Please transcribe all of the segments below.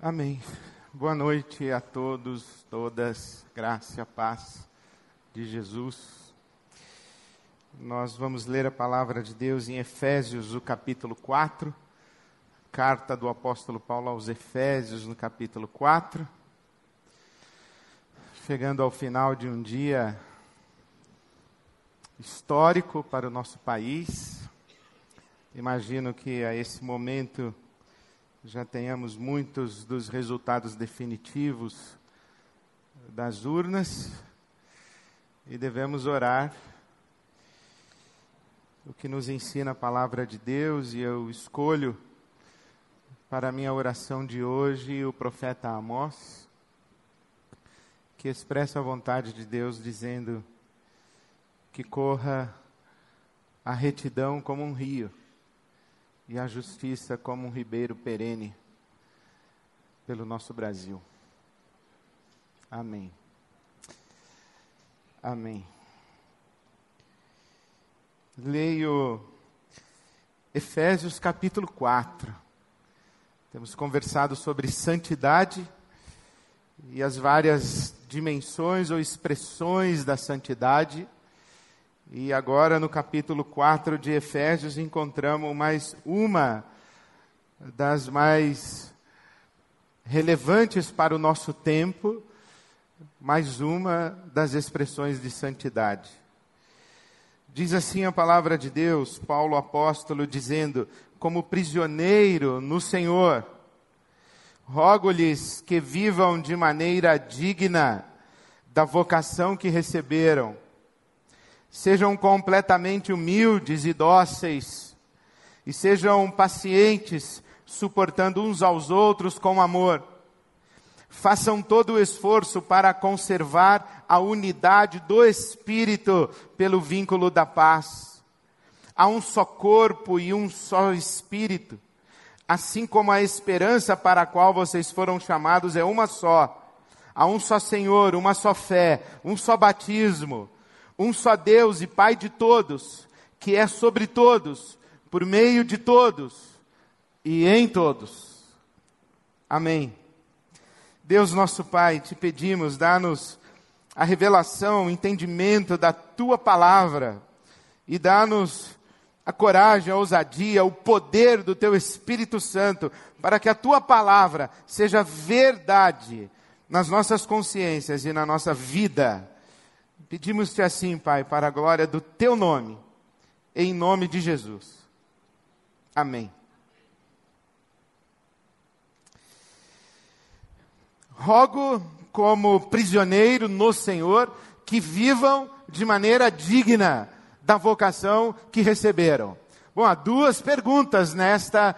Amém. Boa noite a todos, todas, graça paz de Jesus. Nós vamos ler a palavra de Deus em Efésios, o capítulo 4, carta do apóstolo Paulo aos Efésios, no capítulo 4. Chegando ao final de um dia histórico para o nosso país. Imagino que a esse momento já tenhamos muitos dos resultados definitivos das urnas e devemos orar o que nos ensina a palavra de Deus. E eu escolho para a minha oração de hoje o profeta Amós, que expressa a vontade de Deus dizendo que corra a retidão como um rio e a justiça como um ribeiro perene pelo nosso Brasil. Amém. Amém. Leio Efésios capítulo 4. Temos conversado sobre santidade e as várias dimensões ou expressões da santidade. E agora, no capítulo 4 de Efésios, encontramos mais uma das mais relevantes para o nosso tempo, mais uma das expressões de santidade. Diz assim a palavra de Deus, Paulo apóstolo, dizendo: Como prisioneiro no Senhor, rogo-lhes que vivam de maneira digna da vocação que receberam Sejam completamente humildes e dóceis, e sejam pacientes, suportando uns aos outros com amor. Façam todo o esforço para conservar a unidade do Espírito pelo vínculo da paz. Há um só corpo e um só Espírito, assim como a esperança para a qual vocês foram chamados é uma só. Há um só Senhor, uma só fé, um só batismo um só Deus e Pai de todos, que é sobre todos, por meio de todos e em todos. Amém. Deus nosso Pai, te pedimos, dá-nos a revelação, o entendimento da tua palavra e dá-nos a coragem, a ousadia, o poder do teu Espírito Santo, para que a tua palavra seja verdade nas nossas consciências e na nossa vida Pedimos-te assim, Pai, para a glória do teu nome, em nome de Jesus. Amém. Rogo como prisioneiro no Senhor que vivam de maneira digna da vocação que receberam. Bom, há duas perguntas nesta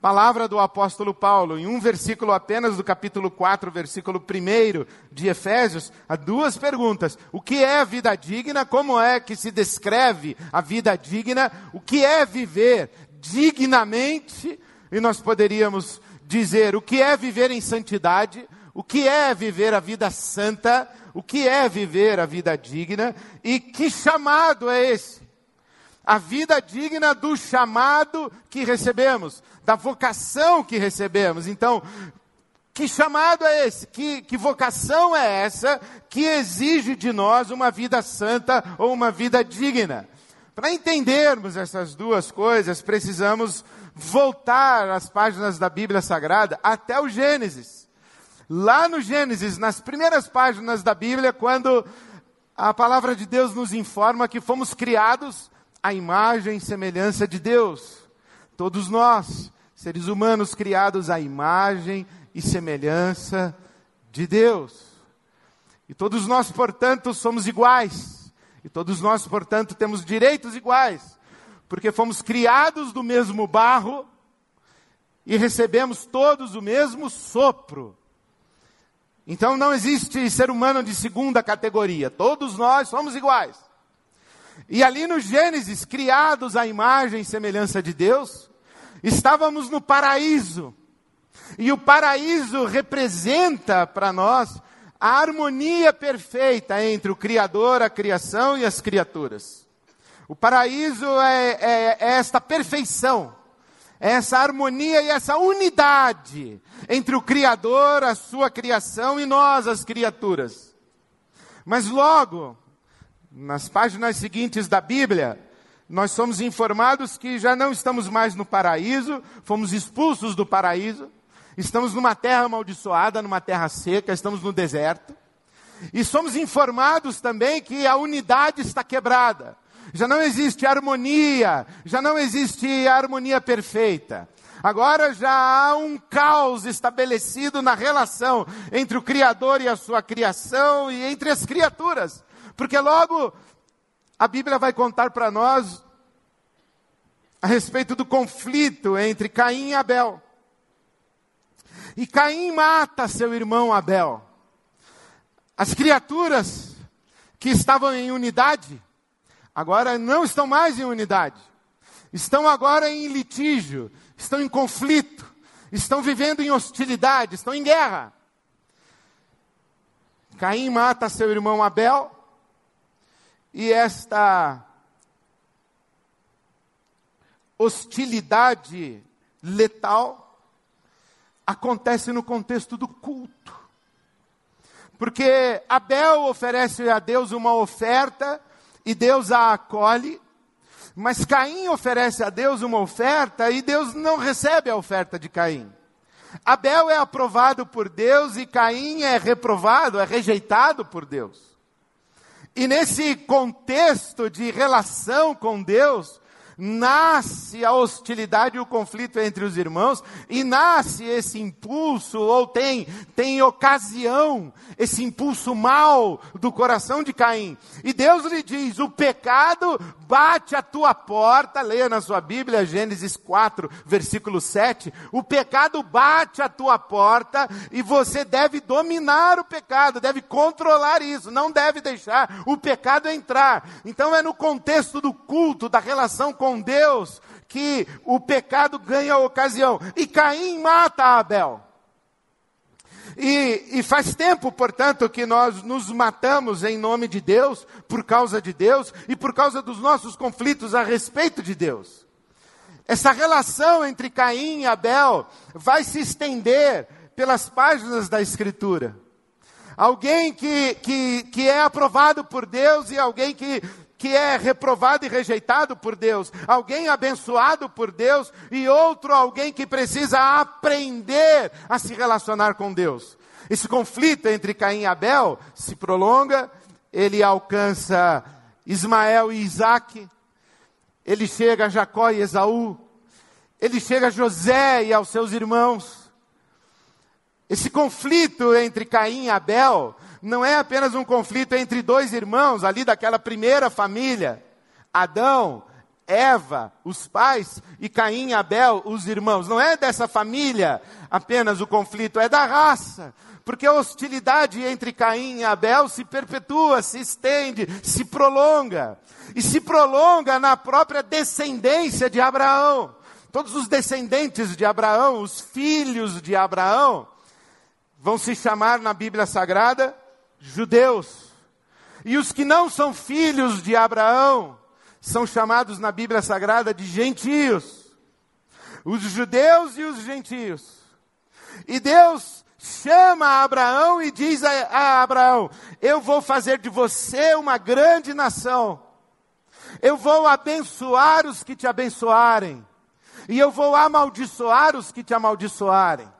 Palavra do apóstolo Paulo, em um versículo apenas do capítulo 4, versículo 1 de Efésios, há duas perguntas. O que é a vida digna? Como é que se descreve a vida digna? O que é viver dignamente? E nós poderíamos dizer o que é viver em santidade, o que é viver a vida santa, o que é viver a vida digna e que chamado é esse? A vida digna do chamado que recebemos da vocação que recebemos. Então, que chamado é esse? Que, que vocação é essa que exige de nós uma vida santa ou uma vida digna? Para entendermos essas duas coisas, precisamos voltar às páginas da Bíblia Sagrada até o Gênesis. Lá no Gênesis, nas primeiras páginas da Bíblia, quando a palavra de Deus nos informa que fomos criados à imagem e semelhança de Deus. Todos nós seres humanos criados à imagem e semelhança de Deus. E todos nós, portanto, somos iguais. E todos nós, portanto, temos direitos iguais. Porque fomos criados do mesmo barro e recebemos todos o mesmo sopro. Então não existe ser humano de segunda categoria. Todos nós somos iguais. E ali no Gênesis, criados à imagem e semelhança de Deus, Estávamos no paraíso. E o paraíso representa para nós a harmonia perfeita entre o Criador, a criação e as criaturas. O paraíso é, é, é esta perfeição, É essa harmonia e essa unidade entre o Criador, a sua criação e nós, as criaturas. Mas logo, nas páginas seguintes da Bíblia, nós somos informados que já não estamos mais no paraíso, fomos expulsos do paraíso, estamos numa terra amaldiçoada, numa terra seca, estamos no deserto. E somos informados também que a unidade está quebrada. Já não existe harmonia, já não existe harmonia perfeita. Agora já há um caos estabelecido na relação entre o Criador e a sua criação e entre as criaturas. Porque logo a Bíblia vai contar para nós a respeito do conflito entre Caim e Abel. E Caim mata seu irmão Abel. As criaturas que estavam em unidade, agora não estão mais em unidade. Estão agora em litígio, estão em conflito, estão vivendo em hostilidade, estão em guerra. Caim mata seu irmão Abel, e esta hostilidade letal acontece no contexto do culto. Porque Abel oferece a Deus uma oferta e Deus a acolhe, mas Caim oferece a Deus uma oferta e Deus não recebe a oferta de Caim. Abel é aprovado por Deus e Caim é reprovado, é rejeitado por Deus. E nesse contexto de relação com Deus, nasce a hostilidade e o conflito entre os irmãos, e nasce esse impulso, ou tem, tem ocasião, esse impulso mal do coração de Caim. E Deus lhe diz: o pecado bate a tua porta, leia na sua Bíblia, Gênesis 4, versículo 7. O pecado bate a tua porta e você deve dominar o pecado, deve controlar isso, não deve deixar o pecado entrar. Então é no contexto do culto, da relação com com Deus que o pecado ganha ocasião. E Caim mata Abel. E, e, faz tempo, portanto, que nós nos matamos em nome de Deus, por causa de Deus e por causa dos nossos conflitos a respeito de Deus. Essa relação entre Caim e Abel vai se estender pelas páginas da Escritura. Alguém que, que, que é aprovado por Deus e alguém que que é reprovado e rejeitado por Deus, alguém abençoado por Deus e outro alguém que precisa aprender a se relacionar com Deus. Esse conflito entre Caim e Abel se prolonga, ele alcança Ismael e Isaac, ele chega a Jacó e Esaú, ele chega a José e aos seus irmãos. Esse conflito entre Caim e Abel não é apenas um conflito entre dois irmãos ali daquela primeira família, Adão, Eva, os pais, e Caim e Abel, os irmãos. Não é dessa família apenas o conflito, é da raça. Porque a hostilidade entre Caim e Abel se perpetua, se estende, se prolonga. E se prolonga na própria descendência de Abraão. Todos os descendentes de Abraão, os filhos de Abraão, vão se chamar na Bíblia Sagrada judeus. E os que não são filhos de Abraão são chamados na Bíblia Sagrada de gentios. Os judeus e os gentios. E Deus chama Abraão e diz a, a Abraão: Eu vou fazer de você uma grande nação. Eu vou abençoar os que te abençoarem. E eu vou amaldiçoar os que te amaldiçoarem.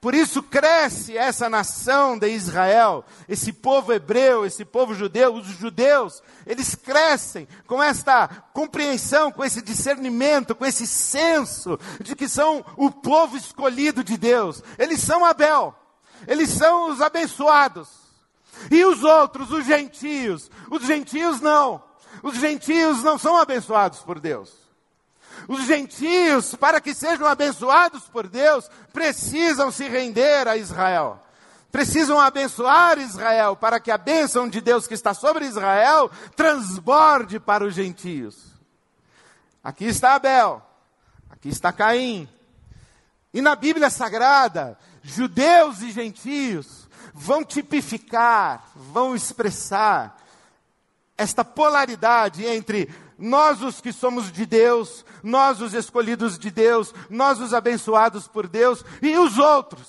Por isso cresce essa nação de Israel, esse povo hebreu, esse povo judeu, os judeus, eles crescem com esta compreensão, com esse discernimento, com esse senso de que são o povo escolhido de Deus. Eles são Abel, eles são os abençoados. E os outros, os gentios, os gentios não. Os gentios não são abençoados por Deus. Os gentios, para que sejam abençoados por Deus, precisam se render a Israel. Precisam abençoar Israel para que a bênção de Deus que está sobre Israel transborde para os gentios. Aqui está Abel, aqui está Caim. E na Bíblia Sagrada, judeus e gentios vão tipificar, vão expressar esta polaridade entre nós os que somos de Deus, nós os escolhidos de Deus, nós os abençoados por Deus e os outros.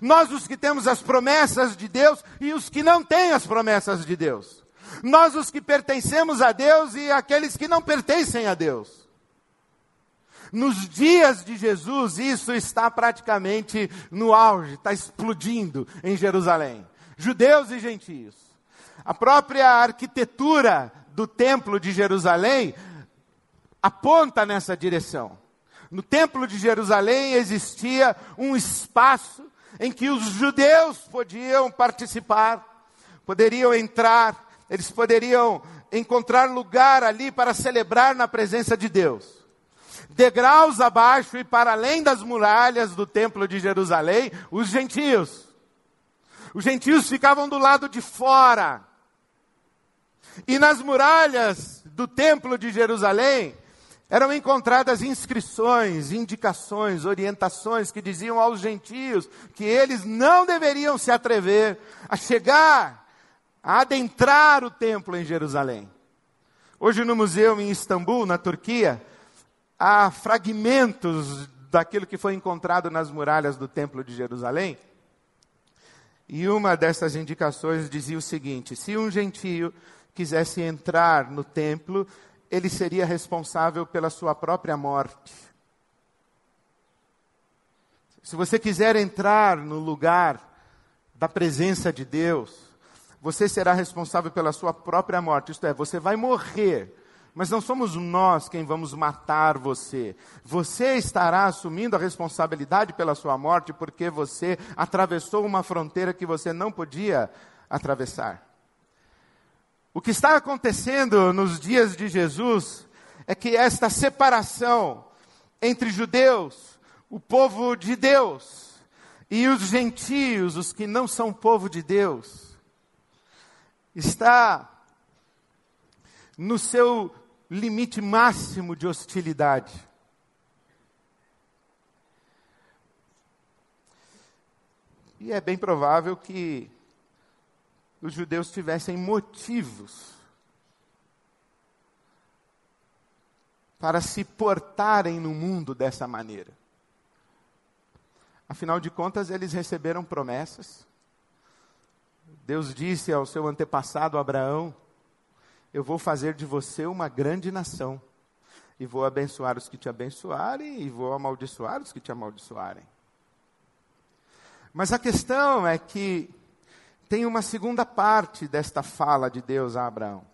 Nós os que temos as promessas de Deus e os que não têm as promessas de Deus. Nós os que pertencemos a Deus e aqueles que não pertencem a Deus. Nos dias de Jesus, isso está praticamente no auge, está explodindo em Jerusalém. Judeus e gentios. A própria arquitetura do templo de Jerusalém aponta nessa direção. No templo de Jerusalém existia um espaço em que os judeus podiam participar, poderiam entrar, eles poderiam encontrar lugar ali para celebrar na presença de Deus. Degraus abaixo e para além das muralhas do templo de Jerusalém, os gentios. Os gentios ficavam do lado de fora, e nas muralhas do templo de Jerusalém eram encontradas inscrições, indicações, orientações que diziam aos gentios que eles não deveriam se atrever a chegar, a adentrar o templo em Jerusalém. Hoje no museu em Istambul, na Turquia, há fragmentos daquilo que foi encontrado nas muralhas do templo de Jerusalém. E uma dessas indicações dizia o seguinte: se um gentio quisesse entrar no templo, ele seria responsável pela sua própria morte. Se você quiser entrar no lugar da presença de Deus, você será responsável pela sua própria morte. Isto é, você vai morrer, mas não somos nós quem vamos matar você. Você estará assumindo a responsabilidade pela sua morte porque você atravessou uma fronteira que você não podia atravessar. O que está acontecendo nos dias de Jesus é que esta separação entre judeus, o povo de Deus, e os gentios, os que não são povo de Deus, está no seu limite máximo de hostilidade. E é bem provável que os judeus tivessem motivos para se portarem no mundo dessa maneira. Afinal de contas, eles receberam promessas. Deus disse ao seu antepassado Abraão: Eu vou fazer de você uma grande nação, e vou abençoar os que te abençoarem, e vou amaldiçoar os que te amaldiçoarem. Mas a questão é que tem uma segunda parte desta fala de Deus a Abraão.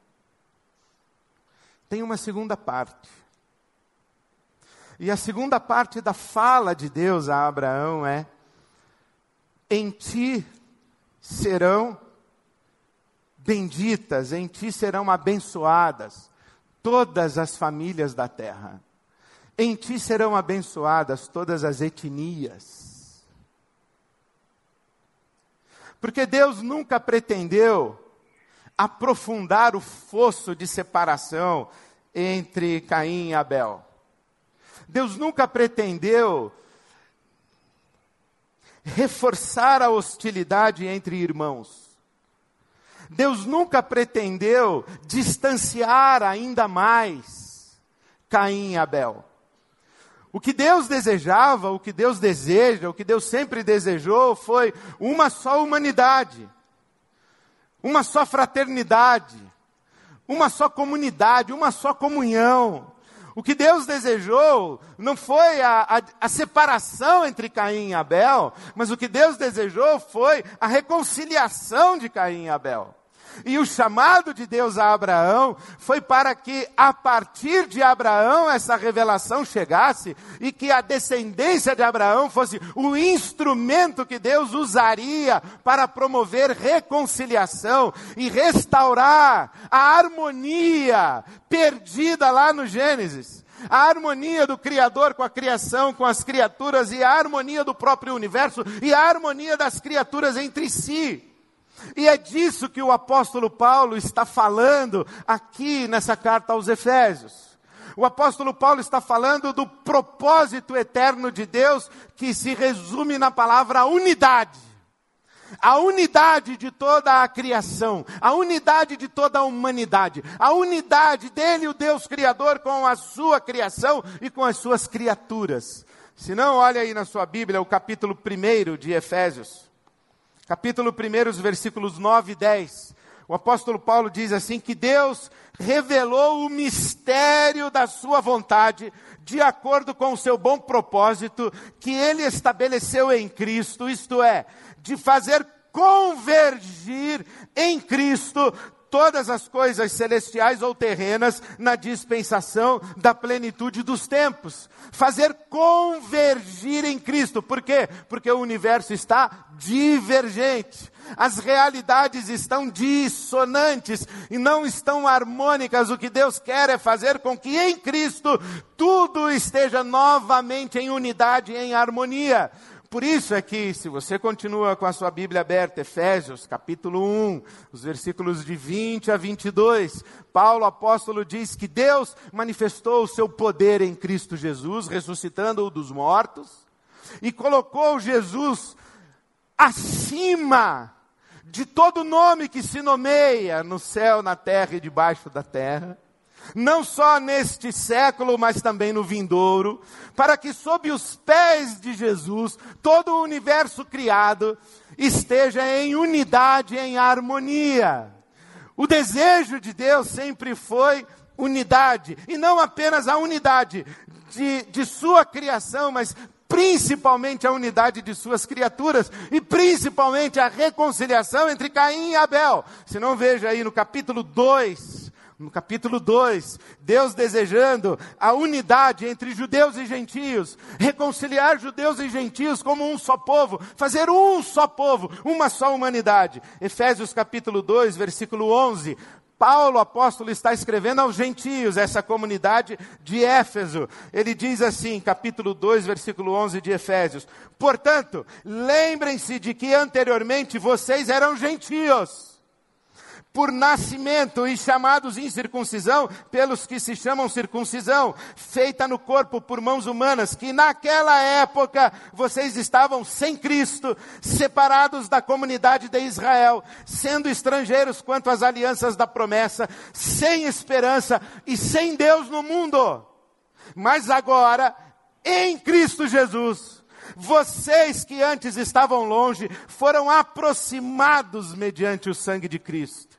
Tem uma segunda parte. E a segunda parte da fala de Deus a Abraão é: Em ti serão benditas, em ti serão abençoadas todas as famílias da terra. Em ti serão abençoadas todas as etnias. Porque Deus nunca pretendeu aprofundar o fosso de separação entre Caim e Abel. Deus nunca pretendeu reforçar a hostilidade entre irmãos. Deus nunca pretendeu distanciar ainda mais Caim e Abel. O que Deus desejava, o que Deus deseja, o que Deus sempre desejou foi uma só humanidade, uma só fraternidade, uma só comunidade, uma só comunhão. O que Deus desejou não foi a, a, a, separação entre Caim e Abel, mas o que Deus desejou foi a reconciliação de Caim e Abel. E o chamado de Deus a Abraão foi para que, a partir de Abraão, essa revelação chegasse e que a descendência de Abraão fosse o instrumento que Deus usaria para promover reconciliação e restaurar a harmonia perdida lá no Gênesis a harmonia do Criador com a criação, com as criaturas, e a harmonia do próprio universo, e a harmonia das criaturas entre si. E é disso que o apóstolo Paulo está falando aqui nessa carta aos Efésios. O apóstolo Paulo está falando do propósito eterno de Deus que se resume na palavra unidade. a unidade de toda a criação, a unidade de toda a humanidade, a unidade dele, o Deus Criador, com a sua criação e com as suas criaturas. Se não, olha aí na sua Bíblia o capítulo 1 de Efésios. Capítulo 1, os versículos 9 e 10. O apóstolo Paulo diz assim: que Deus revelou o mistério da sua vontade, de acordo com o seu bom propósito, que ele estabeleceu em Cristo, isto é, de fazer convergir em Cristo todas as coisas celestiais ou terrenas na dispensação da plenitude dos tempos. Fazer convergir em Cristo. Por quê? Porque o universo está divergente. As realidades estão dissonantes e não estão harmônicas. O que Deus quer é fazer com que em Cristo tudo esteja novamente em unidade, em harmonia. Por isso é que, se você continua com a sua Bíblia aberta, Efésios, capítulo 1, os versículos de 20 a 22, Paulo, apóstolo, diz que Deus manifestou o seu poder em Cristo Jesus, ressuscitando-o dos mortos, e colocou Jesus acima de todo nome que se nomeia no céu, na terra e debaixo da terra não só neste século, mas também no vindouro, para que sob os pés de Jesus todo o universo criado esteja em unidade, em harmonia. O desejo de Deus sempre foi unidade, e não apenas a unidade de, de sua criação, mas principalmente a unidade de suas criaturas e principalmente a reconciliação entre Caim e Abel. Se não veja aí no capítulo 2 no capítulo 2, Deus desejando a unidade entre judeus e gentios, reconciliar judeus e gentios como um só povo, fazer um só povo, uma só humanidade. Efésios capítulo 2, versículo 11. Paulo, apóstolo, está escrevendo aos gentios, essa comunidade de Éfeso. Ele diz assim, capítulo 2, versículo 11 de Efésios: Portanto, lembrem-se de que anteriormente vocês eram gentios por nascimento e chamados incircuncisão pelos que se chamam circuncisão, feita no corpo por mãos humanas, que naquela época vocês estavam sem Cristo, separados da comunidade de Israel, sendo estrangeiros quanto às alianças da promessa, sem esperança e sem Deus no mundo. Mas agora, em Cristo Jesus, vocês que antes estavam longe, foram aproximados mediante o sangue de Cristo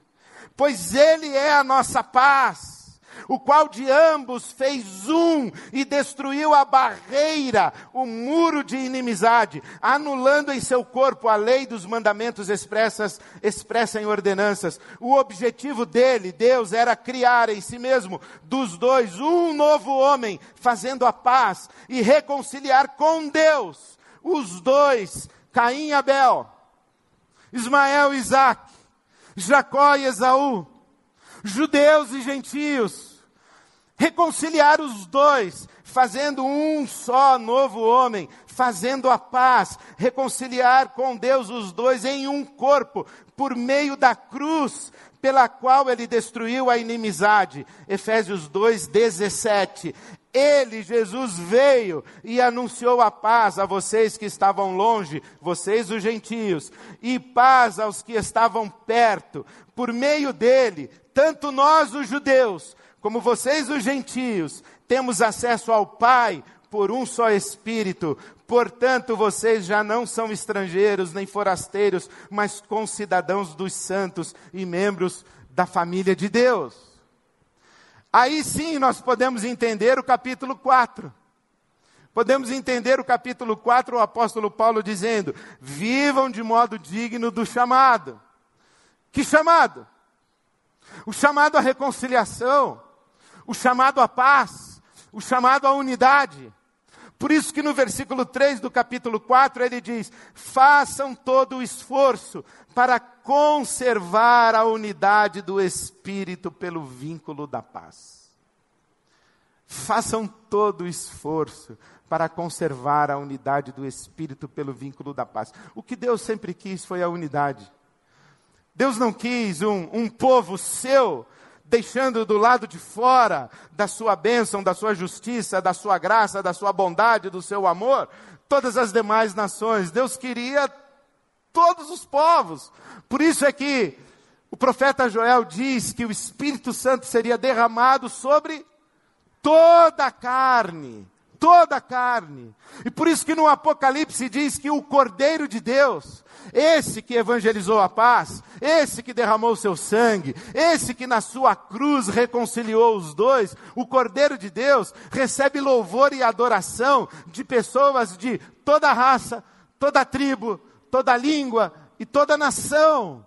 pois Ele é a nossa paz, o qual de ambos fez um e destruiu a barreira, o muro de inimizade, anulando em seu corpo a lei dos mandamentos expressas, expressa em ordenanças. O objetivo dele, Deus, era criar em si mesmo, dos dois, um novo homem, fazendo a paz e reconciliar com Deus os dois, Caim e Abel, Ismael e Isaac Jacó e Esaú, judeus e gentios, reconciliar os dois, fazendo um só novo homem, fazendo a paz, reconciliar com Deus os dois em um corpo, por meio da cruz, pela qual ele destruiu a inimizade. Efésios 2, 17. Ele, Jesus, veio e anunciou a paz a vocês que estavam longe, vocês os gentios, e paz aos que estavam perto. Por meio dele, tanto nós, os judeus, como vocês, os gentios, temos acesso ao Pai por um só Espírito. Portanto, vocês já não são estrangeiros nem forasteiros, mas concidadãos dos santos e membros da família de Deus. Aí sim nós podemos entender o capítulo 4. Podemos entender o capítulo 4, o apóstolo Paulo dizendo: vivam de modo digno do chamado. Que chamado? O chamado à reconciliação, o chamado à paz, o chamado à unidade. Por isso que no versículo 3 do capítulo 4 ele diz: façam todo o esforço para conservar a unidade do Espírito pelo vínculo da paz. Façam todo o esforço para conservar a unidade do Espírito pelo vínculo da paz. O que Deus sempre quis foi a unidade. Deus não quis um, um povo seu deixando do lado de fora da sua bênção, da sua justiça, da sua graça, da sua bondade, do seu amor, todas as demais nações. Deus queria todos os povos. Por isso é que o profeta Joel diz que o Espírito Santo seria derramado sobre toda a carne toda a carne. E por isso que no Apocalipse diz que o Cordeiro de Deus, esse que evangelizou a paz, esse que derramou seu sangue, esse que na sua cruz reconciliou os dois, o Cordeiro de Deus recebe louvor e adoração de pessoas de toda raça, toda tribo, toda língua e toda nação.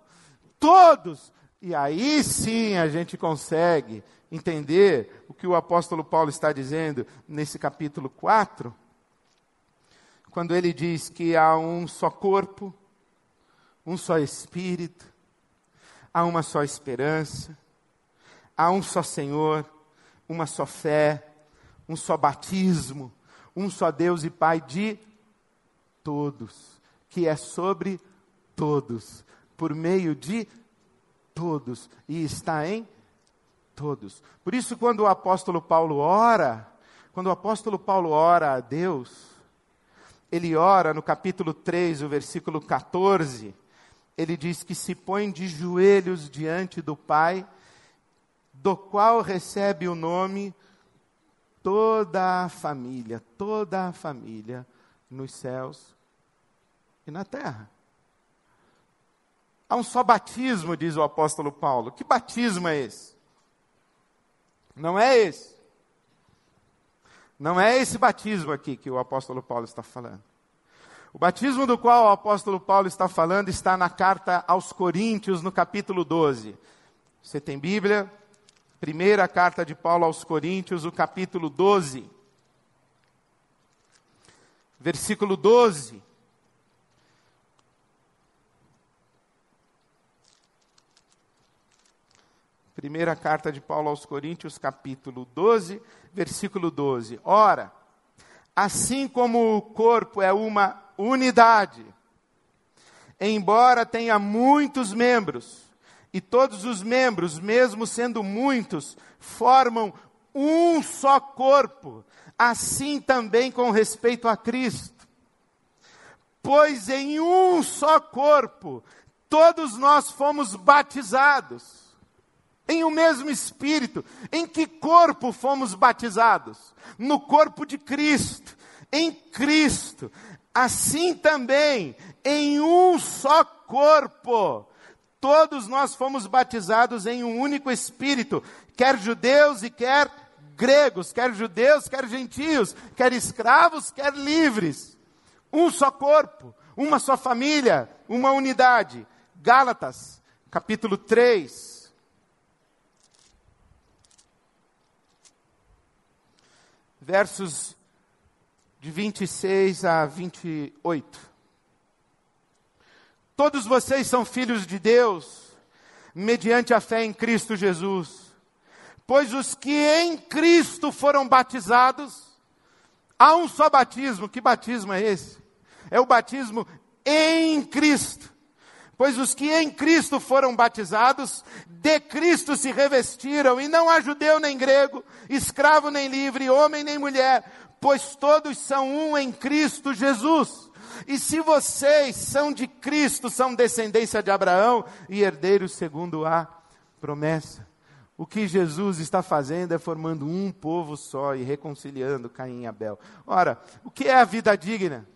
Todos. E aí sim a gente consegue entender o que o apóstolo Paulo está dizendo nesse capítulo 4, quando ele diz que há um só corpo, um só espírito, há uma só esperança, há um só Senhor, uma só fé, um só batismo, um só Deus e Pai de todos, que é sobre todos, por meio de todos e está em todos. Por isso, quando o apóstolo Paulo ora, quando o apóstolo Paulo ora a Deus, ele ora no capítulo 3, o versículo 14, ele diz que se põe de joelhos diante do Pai, do qual recebe o nome toda a família, toda a família nos céus e na terra. Há um só batismo, diz o apóstolo Paulo. Que batismo é esse? Não é esse. Não é esse batismo aqui que o apóstolo Paulo está falando. O batismo do qual o apóstolo Paulo está falando está na carta aos Coríntios, no capítulo 12. Você tem Bíblia? Primeira carta de Paulo aos Coríntios, o capítulo 12. Versículo 12. Primeira carta de Paulo aos Coríntios, capítulo 12, versículo 12. Ora, assim como o corpo é uma unidade, embora tenha muitos membros, e todos os membros, mesmo sendo muitos, formam um só corpo, assim também com respeito a Cristo. Pois em um só corpo, todos nós fomos batizados em o um mesmo Espírito. Em que corpo fomos batizados? No corpo de Cristo, em Cristo. Assim também, em um só corpo, todos nós fomos batizados em um único Espírito, quer judeus e quer gregos, quer judeus, quer gentios, quer escravos, quer livres. Um só corpo, uma só família, uma unidade. Gálatas, capítulo 3, versos de 26 a 28. Todos vocês são filhos de Deus, mediante a fé em Cristo Jesus. Pois os que em Cristo foram batizados, há um só batismo. Que batismo é esse? É o batismo em Cristo. Pois os que em Cristo foram batizados, de Cristo se revestiram, e não há judeu nem grego, escravo nem livre, homem nem mulher, pois todos são um em Cristo Jesus. E se vocês são de Cristo, são descendência de Abraão e herdeiros segundo a promessa. O que Jesus está fazendo é formando um povo só e reconciliando Caim e Abel. Ora, o que é a vida digna?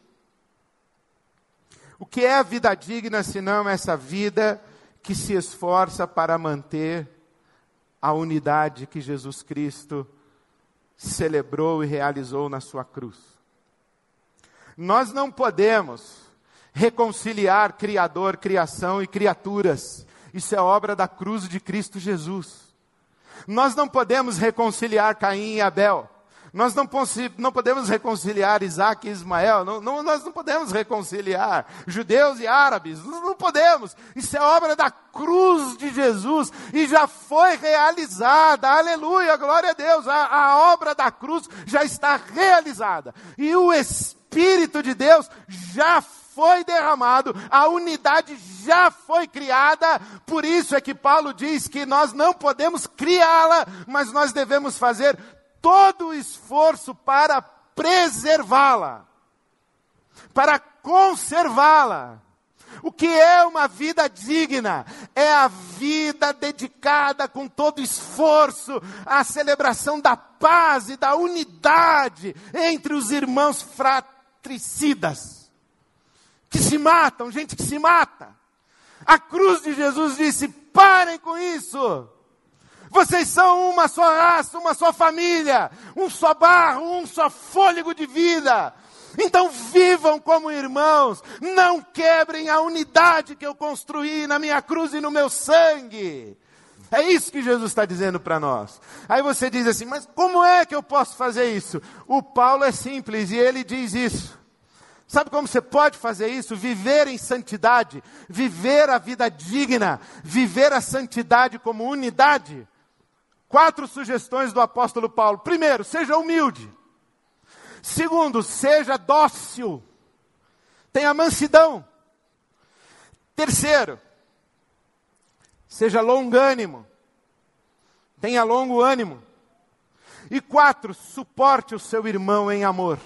O que é a vida digna senão essa vida que se esforça para manter a unidade que Jesus Cristo celebrou e realizou na sua cruz? Nós não podemos reconciliar Criador, criação e criaturas. Isso é obra da cruz de Cristo Jesus. Nós não podemos reconciliar Caim e Abel. Nós não, não, podemos reconciliar Isaac e Ismael, não, não, nós não podemos reconciliar judeus e árabes, não, não podemos. Isso é obra da cruz de Jesus e já foi realizada, aleluia, glória a Deus. A, a obra da cruz já está realizada e o Espírito de Deus já foi derramado, a unidade já foi criada, por isso é que Paulo diz que nós não podemos criá-la, mas nós devemos fazer todo o esforço para preservá-la, para conservá-la, O que é uma vida digna? É a vida dedicada com todo esforço à celebração da paz e da unidade entre os irmãos fratricidas, que se matam, gente que se mata. A cruz de Jesus disse: parem com isso. Vocês são uma só raça, uma só família, um só barro, um só fôlego de vida. Então vivam como irmãos, não quebrem a unidade que eu construí na minha cruz e no meu sangue. É isso que Jesus está dizendo para nós. Aí você diz assim, mas como é que eu posso fazer isso? O Paulo é simples e ele diz isso. Sabe como você pode fazer isso? Viver em santidade, viver a vida digna, viver a santidade como unidade. Quatro sugestões do apóstolo Paulo. Primeiro, seja humilde. Segundo, seja dócil. Tenha mansidão. Terceiro, seja longânimo. Tenha longo ânimo. E quatro, suporte o seu irmão em amor.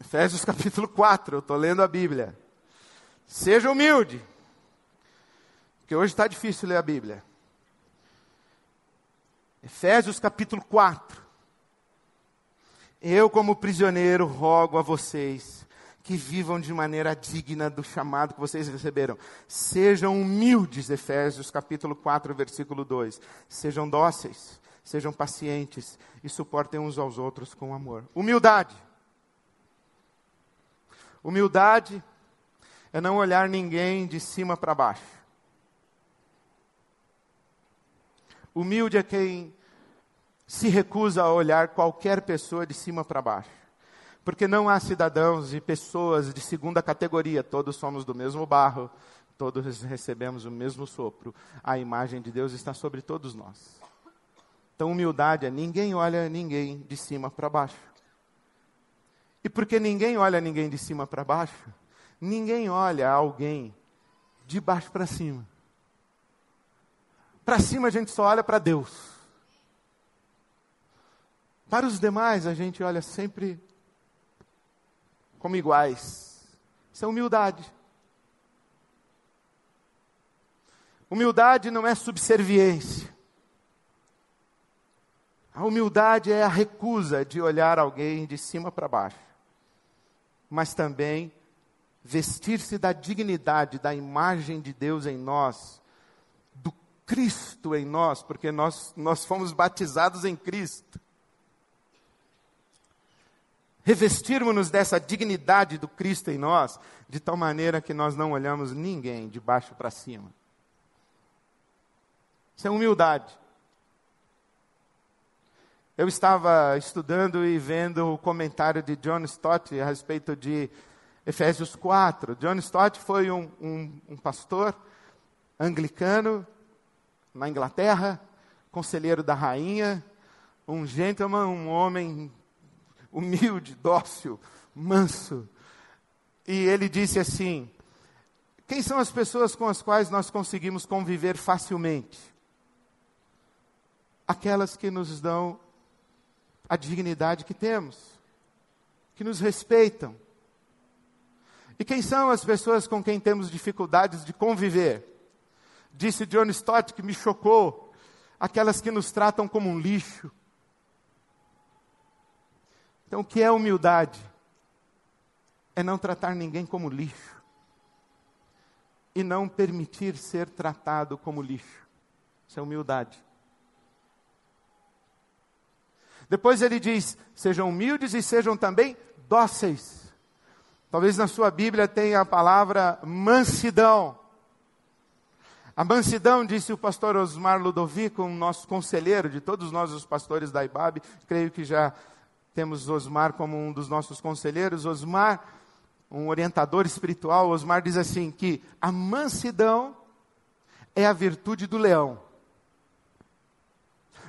Efésios capítulo 4, eu estou lendo a Bíblia. Seja humilde. Porque hoje está difícil ler a Bíblia. Efésios capítulo 4. Eu, como prisioneiro, rogo a vocês que vivam de maneira digna do chamado que vocês receberam. Sejam humildes, Efésios capítulo 4, versículo 2. Sejam dóceis, sejam pacientes e suportem uns aos outros com amor. Humildade. Humildade é não olhar ninguém de cima para baixo. Humilde é quem se recusa a olhar qualquer pessoa de cima para baixo. Porque não há cidadãos e pessoas de segunda categoria, todos somos do mesmo barro, todos recebemos o mesmo sopro. A imagem de Deus está sobre todos nós. Então, humildade é ninguém olha ninguém de cima para baixo. E porque ninguém olha ninguém de cima para baixo, ninguém olha alguém de baixo para cima. Para cima a gente só olha para Deus. Para os demais, a gente olha sempre como iguais. Isso é humildade. Humildade não é subserviência. A humildade é a recusa de olhar alguém de cima para baixo, mas também vestir-se da dignidade, da imagem de Deus em nós, do Cristo em nós, porque nós, nós fomos batizados em Cristo revestirmos-nos dessa dignidade do Cristo em nós, de tal maneira que nós não olhamos ninguém de baixo para cima. Isso é humildade. Eu estava estudando e vendo o comentário de John Stott a respeito de Efésios 4. John Stott foi um, um, um pastor anglicano na Inglaterra, conselheiro da rainha, um gentleman, um homem humilde, dócil, manso. E ele disse assim: Quem são as pessoas com as quais nós conseguimos conviver facilmente? Aquelas que nos dão a dignidade que temos, que nos respeitam. E quem são as pessoas com quem temos dificuldades de conviver? Disse John Stott que me chocou, aquelas que nos tratam como um lixo, então, o que é humildade? É não tratar ninguém como lixo. E não permitir ser tratado como lixo. Isso é humildade. Depois ele diz: sejam humildes e sejam também dóceis. Talvez na sua Bíblia tenha a palavra mansidão. A mansidão, disse o pastor Osmar Ludovico, um nosso conselheiro de todos nós, os pastores da IBAB, creio que já temos Osmar como um dos nossos conselheiros. Osmar, um orientador espiritual, Osmar diz assim que a mansidão é a virtude do leão.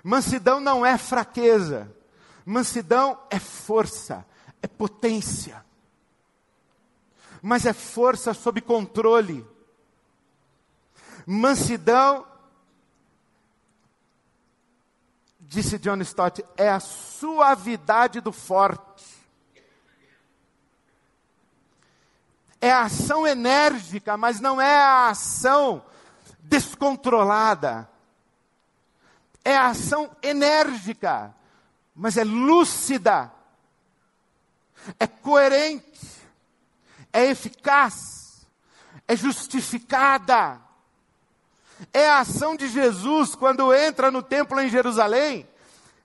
Mansidão não é fraqueza. Mansidão é força, é potência. Mas é força sob controle. Mansidão disse John Stott, é a suavidade do forte. É a ação enérgica, mas não é a ação descontrolada. É a ação enérgica, mas é lúcida, é coerente, é eficaz, é justificada. É a ação de Jesus quando entra no templo em Jerusalém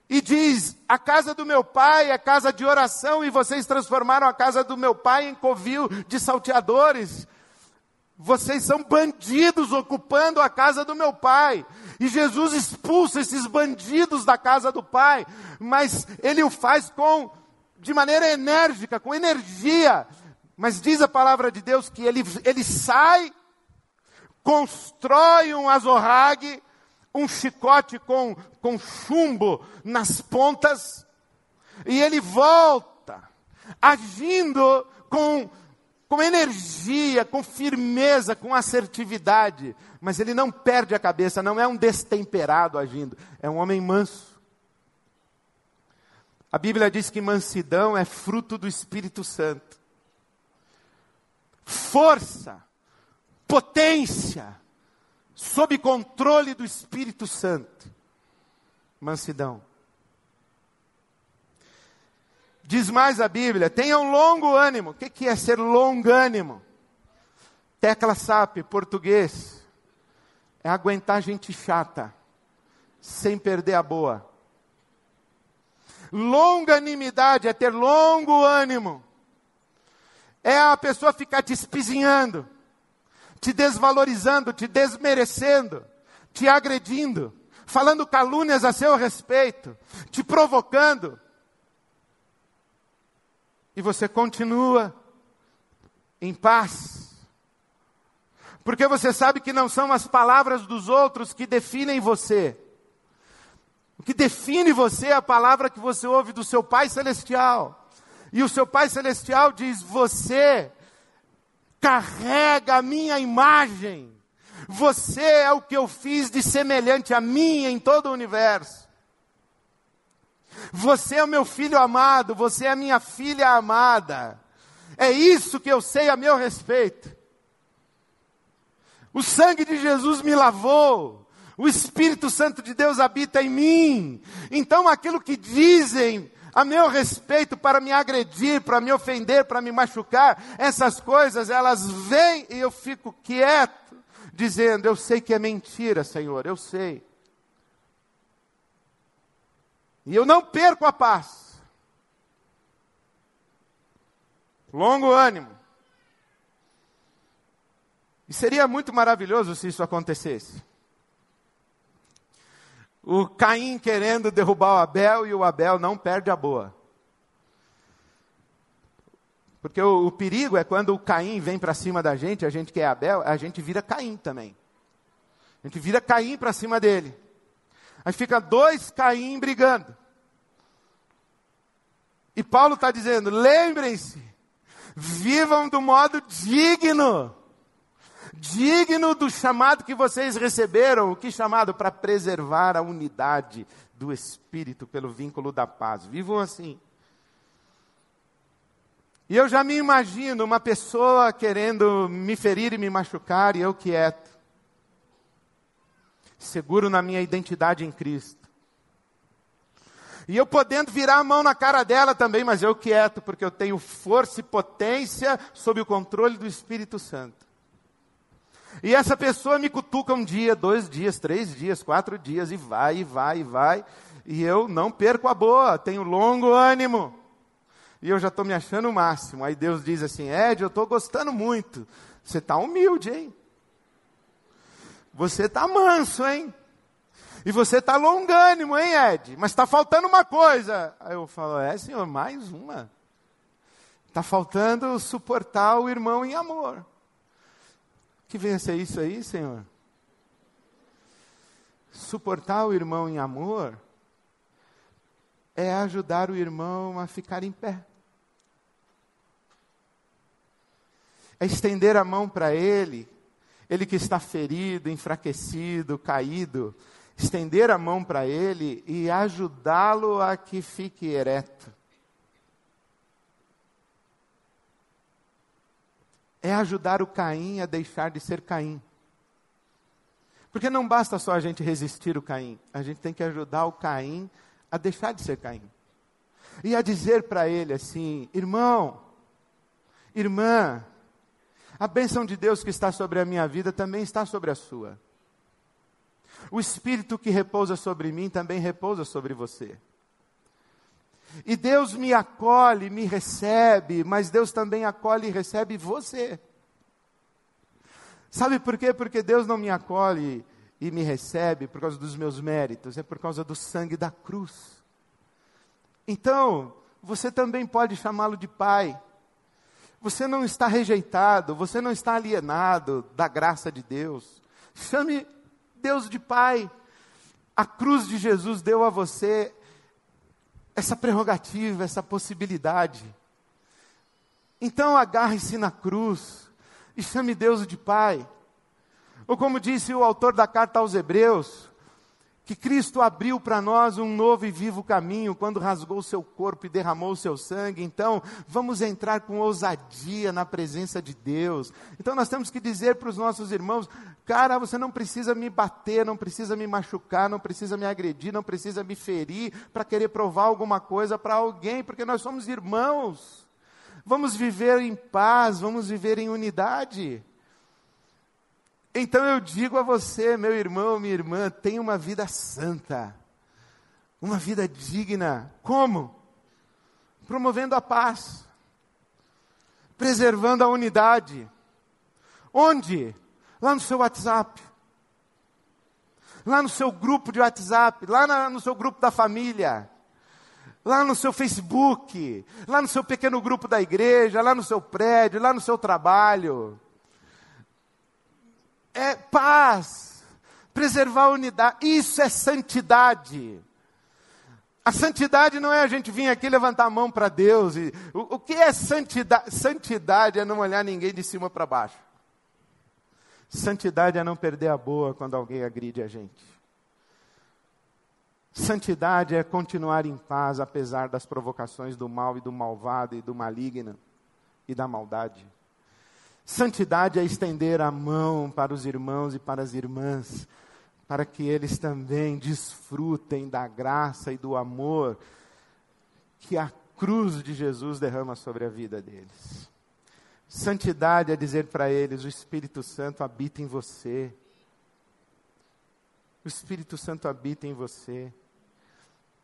e diz: A casa do meu pai é casa de oração e vocês transformaram a casa do meu pai em covil de salteadores. Vocês são bandidos ocupando a casa do meu pai. E Jesus expulsa esses bandidos da casa do pai, mas ele o faz com de maneira enérgica, com energia. Mas diz a palavra de Deus que ele, ele sai, constrói um azorrague, um chicote com, com chumbo nas pontas, e ele volta, agindo com, com energia, com firmeza, com assertividade, mas ele não perde a cabeça, não é um destemperado agindo, é um homem manso. A Bíblia diz que mansidão é fruto do Espírito Santo. Força, potência, sob controle do Espírito Santo. Mansidão. Diz mais a Bíblia: tenham longo ânimo. O que é ser longânimo? Tecla SAP, português. É aguentar gente chata, sem perder a boa. Longanimidade é ter longo ânimo. É a pessoa ficar te espizinhando te desvalorizando, te desmerecendo, te agredindo, falando calúnias a seu respeito, te provocando. E você continua em paz. Porque você sabe que não são as palavras dos outros que definem você. O que define você é a palavra que você ouve do seu Pai Celestial. E o seu Pai Celestial diz: Você carrega a minha imagem. Você é o que eu fiz de semelhante a mim em todo o universo. Você é o meu filho amado, você é a minha filha amada. É isso que eu sei a meu respeito. O sangue de Jesus me lavou. O Espírito Santo de Deus habita em mim. Então aquilo que dizem a meu respeito para me agredir, para me ofender, para me machucar, essas coisas, elas vêm e eu fico quieto, dizendo: Eu sei que é mentira, Senhor, eu sei. E eu não perco a paz. Longo ânimo. E seria muito maravilhoso se isso acontecesse o Caim querendo derrubar o Abel e o Abel não perde a boa. Porque o, o perigo é quando o Caim vem para cima da gente, a gente que é Abel, a gente vira Caim também. A gente vira Caim para cima dele. Aí fica dois Caim brigando. E Paulo está dizendo: lembrem-se, vivam do modo digno digno do chamado que vocês receberam. Que chamado? Para preservar a unidade do Espírito pelo vínculo da paz. Vivam assim. E eu já me imagino uma pessoa querendo me ferir e me machucar e eu quieto. Seguro na minha identidade em Cristo. E eu podendo virar a mão na cara dela também, mas eu quieto, porque eu tenho força e potência sob o controle do Espírito Santo. E essa pessoa me cutuca um dia, dois dias, três dias, quatro dias, e vai, e vai, e vai. E eu não perco a boa, tenho longo ânimo. E eu já estou me achando o máximo. Aí Deus diz assim: Ed, eu estou gostando muito. Você está humilde, hein? Você está manso, hein? E você está longânimo, hein, Ed? Mas está faltando uma coisa. Aí eu falo: É, senhor, mais uma. Está faltando suportar o irmão em amor. Que venha ser isso aí, Senhor. Suportar o irmão em amor é ajudar o irmão a ficar em pé. É estender a mão para ele, ele que está ferido, enfraquecido, caído, estender a mão para ele e ajudá-lo a que fique ereto. É ajudar o Caim a deixar de ser Caim. Porque não basta só a gente resistir o Caim, a gente tem que ajudar o Caim a deixar de ser Caim. E a dizer para ele assim: irmão, irmã, a bênção de Deus que está sobre a minha vida também está sobre a sua. O Espírito que repousa sobre mim também repousa sobre você. E Deus me acolhe, me recebe, mas Deus também acolhe e recebe você. Sabe por quê? Porque Deus não me acolhe e me recebe por causa dos meus méritos, é por causa do sangue da cruz. Então, você também pode chamá-lo de pai. Você não está rejeitado, você não está alienado da graça de Deus. Chame Deus de pai. A cruz de Jesus deu a você essa prerrogativa, essa possibilidade. Então agarre-se na cruz e chame Deus de Pai. Ou como disse o autor da carta aos Hebreus, que Cristo abriu para nós um novo e vivo caminho quando rasgou o seu corpo e derramou seu sangue. Então, vamos entrar com ousadia na presença de Deus. Então, nós temos que dizer para os nossos irmãos: cara, você não precisa me bater, não precisa me machucar, não precisa me agredir, não precisa me ferir para querer provar alguma coisa para alguém, porque nós somos irmãos. Vamos viver em paz, vamos viver em unidade. Então eu digo a você, meu irmão, minha irmã, tenha uma vida santa, uma vida digna. Como? Promovendo a paz, preservando a unidade. Onde? Lá no seu WhatsApp, lá no seu grupo de WhatsApp, lá na, no seu grupo da família, lá no seu Facebook, lá no seu pequeno grupo da igreja, lá no seu prédio, lá no seu trabalho é paz, preservar a unidade. Isso é santidade. A santidade não é a gente vir aqui levantar a mão para Deus. E, o, o que é santidade? Santidade é não olhar ninguém de cima para baixo. Santidade é não perder a boa quando alguém agride a gente. Santidade é continuar em paz apesar das provocações do mal e do malvado e do maligno e da maldade. Santidade é estender a mão para os irmãos e para as irmãs, para que eles também desfrutem da graça e do amor que a cruz de Jesus derrama sobre a vida deles. Santidade é dizer para eles: o Espírito Santo habita em você. O Espírito Santo habita em você.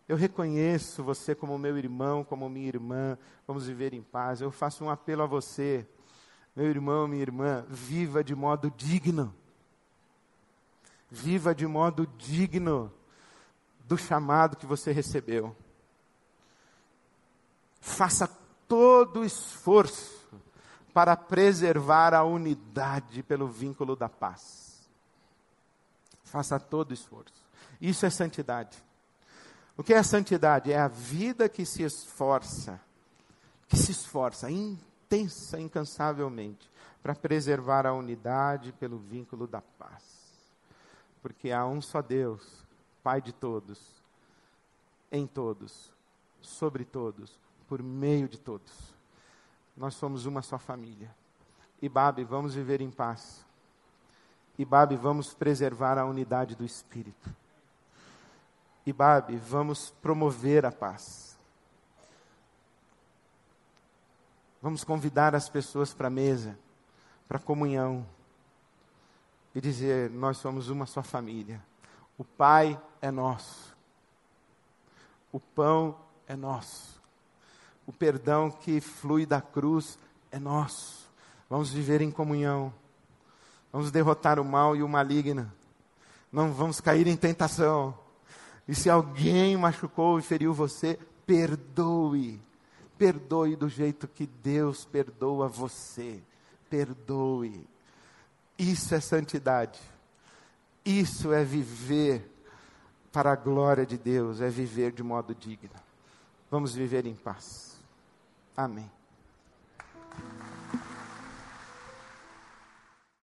Eu reconheço você como meu irmão, como minha irmã. Vamos viver em paz. Eu faço um apelo a você meu irmão, minha irmã, viva de modo digno. Viva de modo digno do chamado que você recebeu. Faça todo o esforço para preservar a unidade pelo vínculo da paz. Faça todo o esforço. Isso é santidade. O que é santidade? É a vida que se esforça, que se esforça intensa, incansavelmente, para preservar a unidade pelo vínculo da paz. Porque há um só Deus, Pai de todos, em todos, sobre todos, por meio de todos. Nós somos uma só família. E Babe, vamos viver em paz. E Babe, vamos preservar a unidade do Espírito. E Babe, vamos promover a paz. Vamos convidar as pessoas para a mesa, para a comunhão. E dizer: Nós somos uma só família. O Pai é nosso. O pão é nosso. O perdão que flui da cruz é nosso. Vamos viver em comunhão. Vamos derrotar o mal e o maligno. Não vamos cair em tentação. E se alguém machucou e feriu você, perdoe Perdoe do jeito que Deus perdoa você. Perdoe. Isso é santidade. Isso é viver para a glória de Deus, é viver de modo digno. Vamos viver em paz. Amém.